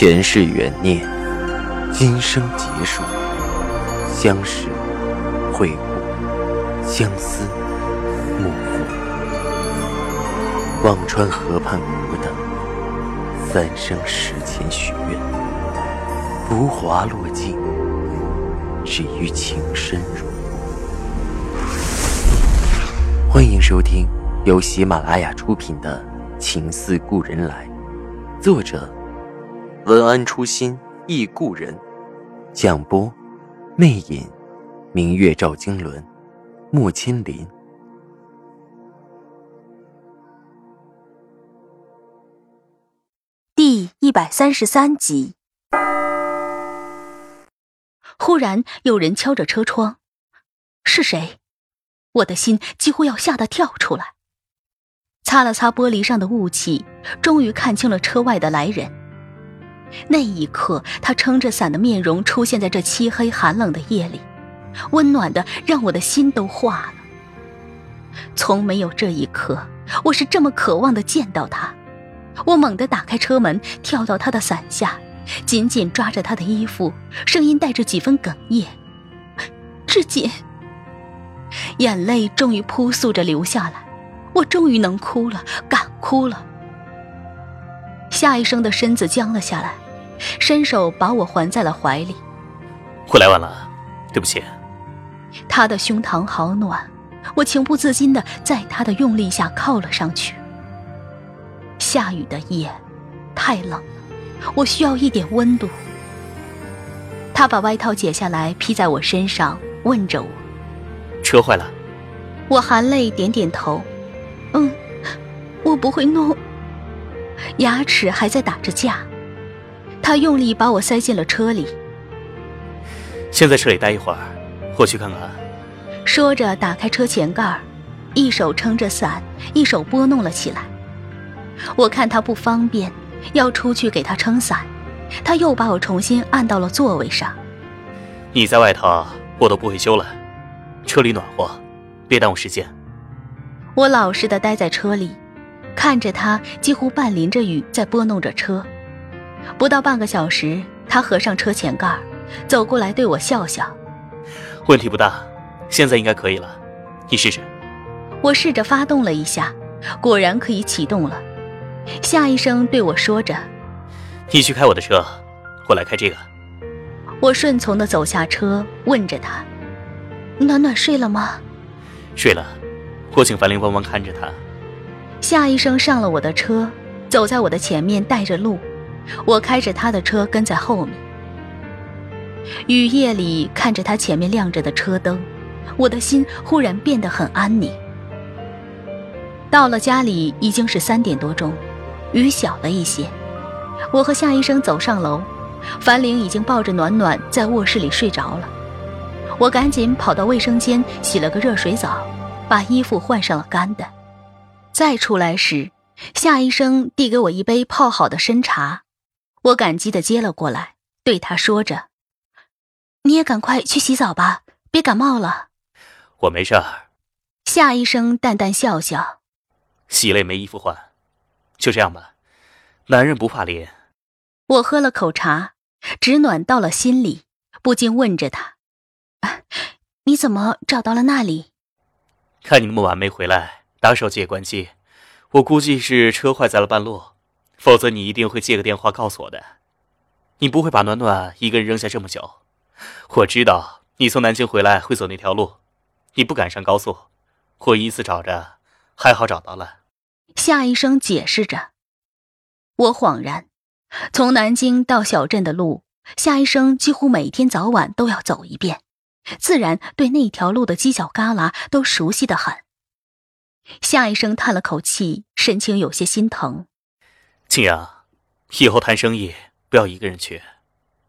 前世缘孽，今生结束，相识、会故，相思、幕赋。忘川河畔孤等，三生石前许愿，浮华落尽，只余情深入。欢迎收听由喜马拉雅出品的《情似故人来》，作者。文安初心忆故人，蒋波，魅影，明月照经纶，木千林。第一百三十三集。忽然有人敲着车窗，是谁？我的心几乎要吓得跳出来。擦了擦玻璃上的雾气，终于看清了车外的来人。那一刻，他撑着伞的面容出现在这漆黑寒冷的夜里，温暖的让我的心都化了。从没有这一刻，我是这么渴望的见到他。我猛地打开车门，跳到他的伞下，紧紧抓着他的衣服，声音带着几分哽咽：“志锦。”眼泪终于扑簌着流下来，我终于能哭了，敢哭了。夏医生的身子僵了下来，伸手把我环在了怀里。我来晚了，对不起。他的胸膛好暖，我情不自禁的在他的用力下靠了上去。下雨的夜，太冷了，我需要一点温度。他把外套解下来披在我身上，问着我：“车坏了？”我含泪点点头：“嗯，我不会弄。”牙齿还在打着架，他用力把我塞进了车里。先在车里待一会儿，我去看看。说着，打开车前盖一手撑着伞，一手拨弄了起来。我看他不方便，要出去给他撑伞，他又把我重新按到了座位上。你在外头，我都不会修了。车里暖和，别耽误时间。我老实的待在车里。看着他几乎半淋着雨在拨弄着车，不到半个小时，他合上车前盖，走过来对我笑笑。问题不大，现在应该可以了，你试试。我试着发动了一下，果然可以启动了。夏医生对我说着：“你去开我的车，我来开这个。”我顺从的走下车，问着他：“暖暖睡了吗？”睡了，我请樊玲帮忙看着他。夏医生上了我的车，走在我的前面带着路，我开着他的车跟在后面。雨夜里看着他前面亮着的车灯，我的心忽然变得很安宁。到了家里已经是三点多钟，雨小了一些。我和夏医生走上楼，樊玲已经抱着暖暖在卧室里睡着了。我赶紧跑到卫生间洗了个热水澡，把衣服换上了干的。再出来时，夏医生递给我一杯泡好的参茶，我感激的接了过来，对他说着：“你也赶快去洗澡吧，别感冒了。”我没事儿。夏医生淡淡笑笑：“洗了也没衣服换，就这样吧。男人不怕淋。”我喝了口茶，直暖到了心里，不禁问着他：“你怎么找到了那里？”看你那么晚没回来。打手机也关机，我估计是车坏在了半路，否则你一定会借个电话告诉我的。你不会把暖暖一个人扔下这么久。我知道你从南京回来会走那条路，你不敢上高速，我依次找着，还好找到了。夏医生解释着，我恍然，从南京到小镇的路，夏医生几乎每天早晚都要走一遍，自然对那条路的犄角旮旯都熟悉的很。夏医生叹了口气，神情有些心疼。青阳，以后谈生意不要一个人去，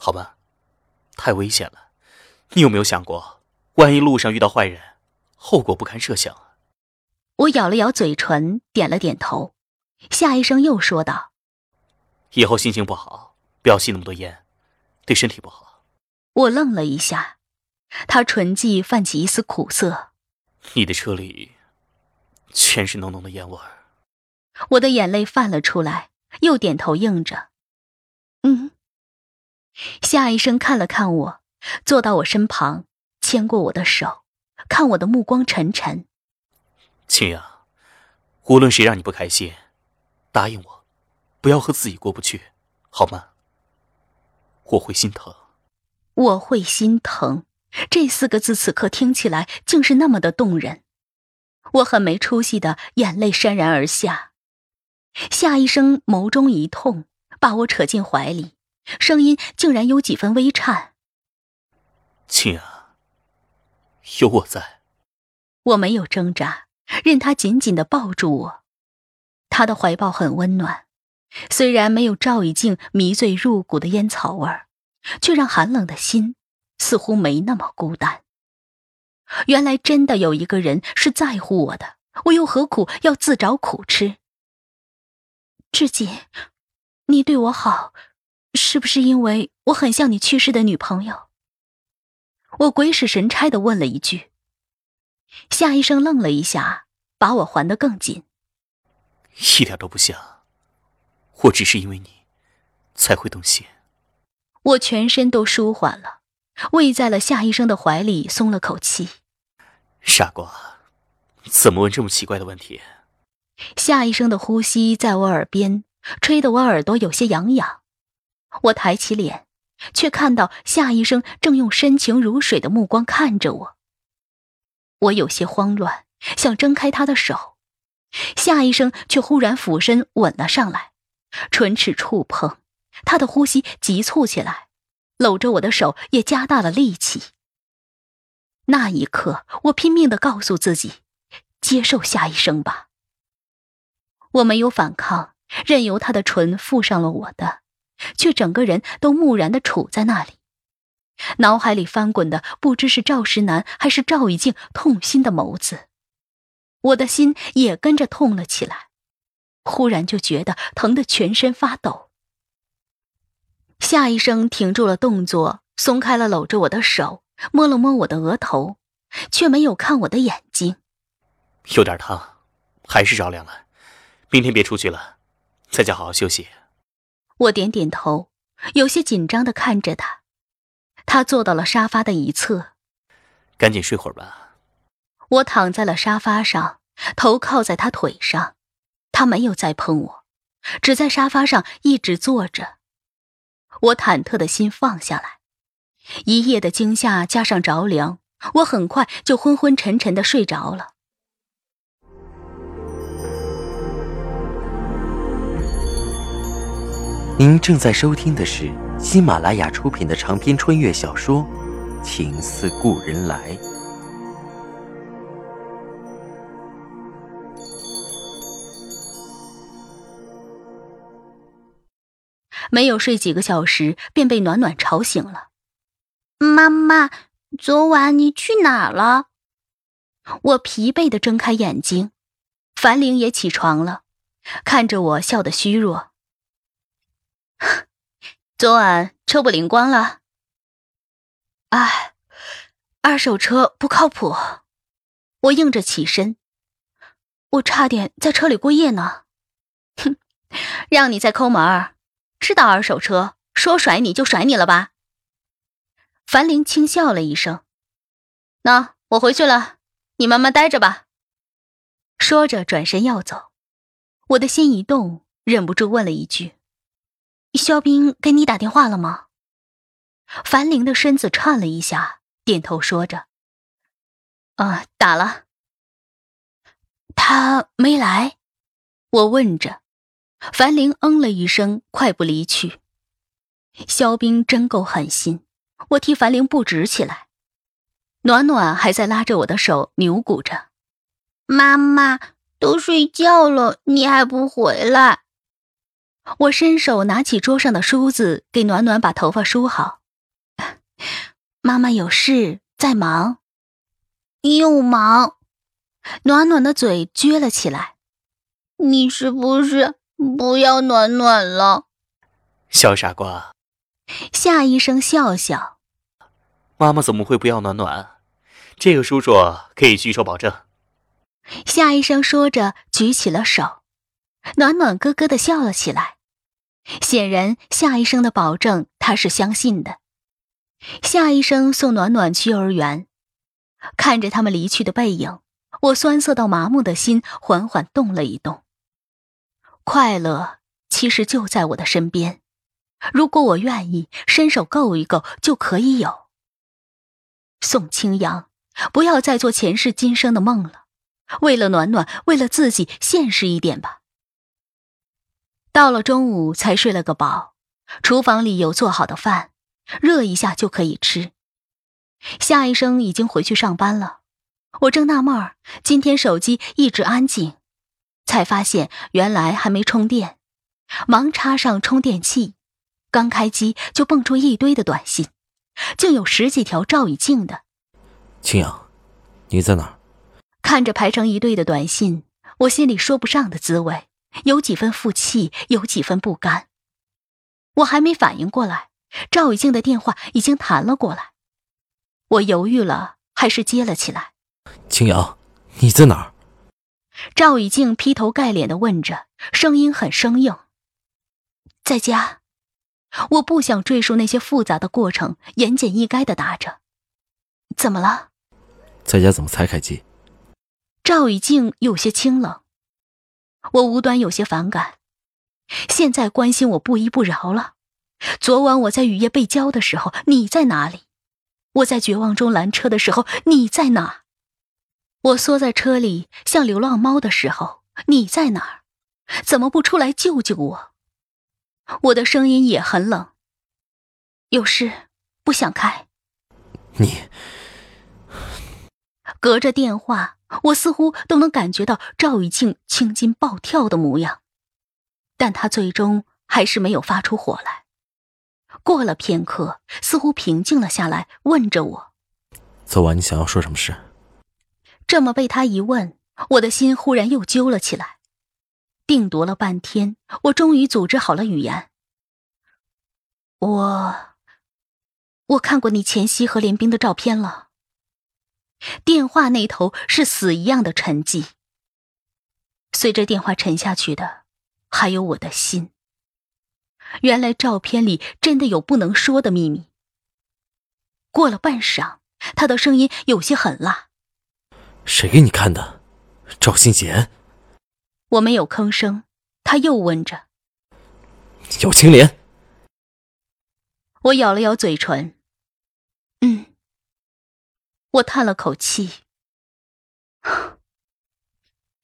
好吧？太危险了。你有没有想过，万一路上遇到坏人，后果不堪设想啊？我咬了咬嘴唇，点了点头。夏医生又说道：“以后心情不好，不要吸那么多烟，对身体不好。”我愣了一下，他唇际泛起一丝苦涩。你的车里。全是浓浓的烟味儿，我的眼泪泛了出来，又点头应着。嗯，夏医生看了看我，坐到我身旁，牵过我的手，看我的目光沉沉。青阳，无论谁让你不开心，答应我，不要和自己过不去，好吗？我会心疼。我会心疼，这四个字此刻听起来竟是那么的动人。我很没出息的眼泪潸然而下。夏医生眸中一痛，把我扯进怀里，声音竟然有几分微颤。青儿，有我在。我没有挣扎，任他紧紧的抱住我。他的怀抱很温暖，虽然没有赵以静迷醉入骨的烟草味儿，却让寒冷的心似乎没那么孤单。原来真的有一个人是在乎我的，我又何苦要自找苦吃？志锦，你对我好，是不是因为我很像你去世的女朋友？我鬼使神差的问了一句。夏医生愣了一下，把我环得更紧。一点都不像，我只是因为你，才会动心。我全身都舒缓了，偎在了夏医生的怀里，松了口气。傻瓜，怎么问这么奇怪的问题？夏医生的呼吸在我耳边，吹得我耳朵有些痒痒。我抬起脸，却看到夏医生正用深情如水的目光看着我。我有些慌乱，想挣开他的手，夏医生却忽然俯身吻了上来，唇齿触碰，他的呼吸急促起来，搂着我的手也加大了力气。那一刻，我拼命的告诉自己，接受夏医生吧。我没有反抗，任由他的唇附上了我的，却整个人都木然的杵在那里。脑海里翻滚的不知是赵石南还是赵以静痛心的眸子，我的心也跟着痛了起来。忽然就觉得疼得全身发抖。夏医生停住了动作，松开了搂着我的手，摸了摸我的额头，却没有看我的眼睛。有点烫，还是着凉了。明天别出去了，在家好好休息。我点点头，有些紧张的看着他。他坐到了沙发的一侧，赶紧睡会儿吧。我躺在了沙发上，头靠在他腿上，他没有再碰我，只在沙发上一直坐着。我忐忑的心放下来，一夜的惊吓加上着凉，我很快就昏昏沉沉的睡着了。您正在收听的是喜马拉雅出品的长篇穿越小说《情似故人来》。没有睡几个小时，便被暖暖吵醒了。妈妈，昨晚你去哪了？我疲惫的睁开眼睛，樊玲也起床了，看着我笑得虚弱。昨晚车不灵光了。哎，二手车不靠谱。我硬着起身，我差点在车里过夜呢。哼，让你再抠门儿，知道二手车说甩你就甩你了吧？樊玲轻笑了一声。那我回去了，你慢慢待着吧。说着转身要走，我的心一动，忍不住问了一句。肖冰给你打电话了吗？樊玲的身子颤了一下，点头说着：“啊，打了。”他没来，我问着。樊玲嗯了一声，快步离去。肖冰真够狠心，我替樊玲不值起来。暖暖还在拉着我的手扭鼓着：“妈妈都睡觉了，你还不回来？”我伸手拿起桌上的梳子，给暖暖把头发梳好。妈妈有事在忙，又忙。暖暖的嘴撅了起来。你是不是不要暖暖了？小傻瓜。夏医生笑笑。妈妈怎么会不要暖暖？这个叔叔可以举手保证。夏医生说着，举起了手。暖暖咯咯的笑了起来，显然夏医生的保证他是相信的。夏医生送暖暖去幼儿园，看着他们离去的背影，我酸涩到麻木的心缓缓动了一动。快乐其实就在我的身边，如果我愿意伸手够一够，就可以有。宋清扬，不要再做前世今生的梦了，为了暖暖，为了自己，现实一点吧。到了中午才睡了个饱，厨房里有做好的饭，热一下就可以吃。夏医生已经回去上班了，我正纳闷儿，今天手机一直安静。才发现原来还没充电，忙插上充电器，刚开机就蹦出一堆的短信，竟有十几条赵以静的。青阳，你在哪儿？看着排成一队的短信，我心里说不上的滋味，有几分负气，有几分不甘。我还没反应过来，赵雨静的电话已经弹了过来，我犹豫了，还是接了起来。青瑶，你在哪儿？赵雨静劈头盖脸的问着，声音很生硬。在家，我不想赘述那些复杂的过程，言简意赅的答着。怎么了？在家怎么才开机？赵雨静有些清冷，我无端有些反感。现在关心我不依不饶了。昨晚我在雨夜被浇的时候，你在哪里？我在绝望中拦车的时候，你在哪？我缩在车里像流浪猫的时候，你在哪儿？怎么不出来救救我？我的声音也很冷。有事不想开。你隔着电话，我似乎都能感觉到赵雨静青筋暴跳的模样，但他最终还是没有发出火来。过了片刻，似乎平静了下来，问着我：“昨晚你想要说什么事？”这么被他一问，我的心忽然又揪了起来。定夺了半天，我终于组织好了语言。我，我看过你前夕和连冰的照片了。电话那头是死一样的沉寂。随着电话沉下去的，还有我的心。原来照片里真的有不能说的秘密。过了半晌，他的声音有些狠辣。谁给你看的，赵新贤？我没有吭声。他又问着：“姚青莲。”我咬了咬嘴唇，嗯。我叹了口气。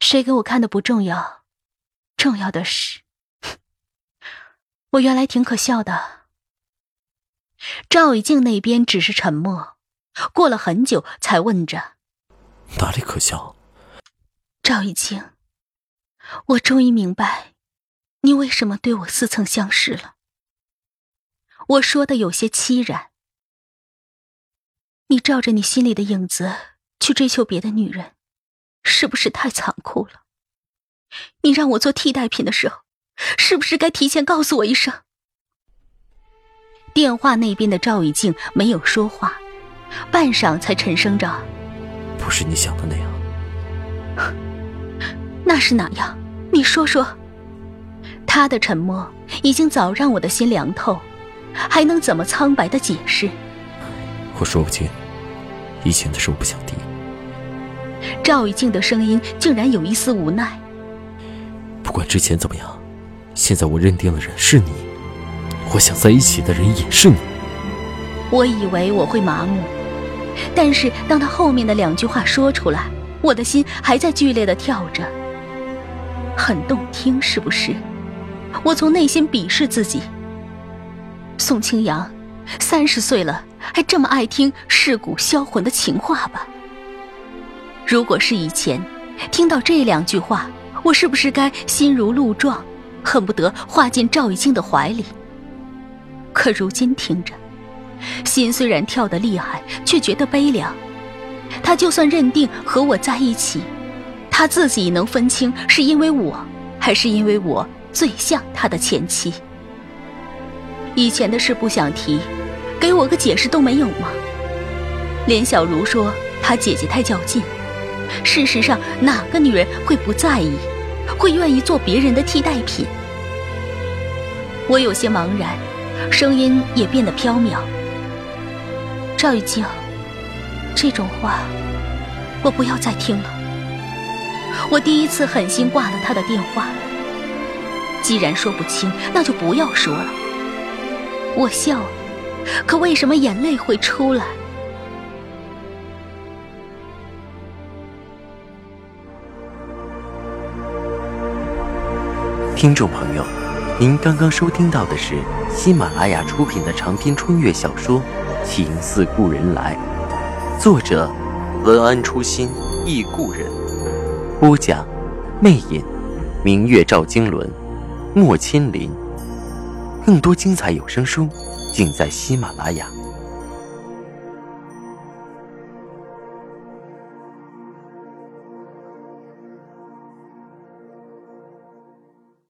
谁给我看的不重要，重要的是，我原来挺可笑的。赵以静那边只是沉默，过了很久才问着。哪里可笑？赵以静，我终于明白，你为什么对我似曾相识了。我说的有些凄然。你照着你心里的影子去追求别的女人，是不是太残酷了？你让我做替代品的时候，是不是该提前告诉我一声？电话那边的赵以静没有说话，半晌才沉声着。不是你想的那样，那是哪样？你说说。他的沉默已经早让我的心凉透，还能怎么苍白的解释？我说不清，以前的事我不想提。赵以静的声音竟然有一丝无奈。不管之前怎么样，现在我认定的人是你，我想在一起的人也是你。我以为我会麻木。但是，当他后面的两句话说出来，我的心还在剧烈的跳着。很动听，是不是？我从内心鄙视自己。宋清扬，三十岁了，还这么爱听蚀骨销魂的情话吧？如果是以前，听到这两句话，我是不是该心如鹿撞，恨不得化进赵玉静的怀里？可如今听着。心虽然跳得厉害，却觉得悲凉。他就算认定和我在一起，他自己能分清是因为我，还是因为我最像他的前妻。以前的事不想提，给我个解释都没有吗？连小茹说她姐姐太较劲，事实上哪个女人会不在意，会愿意做别人的替代品？我有些茫然。声音也变得飘渺。赵玉静，这种话我不要再听了。我第一次狠心挂了他的电话。既然说不清，那就不要说了。我笑了，可为什么眼泪会出来？听众朋友，您刚刚收听到的是喜马拉雅出品的长篇穿越小说《情似故人来》，作者文安初心忆故人，播讲魅影，明月照经纶，莫千林。更多精彩有声书，尽在喜马拉雅。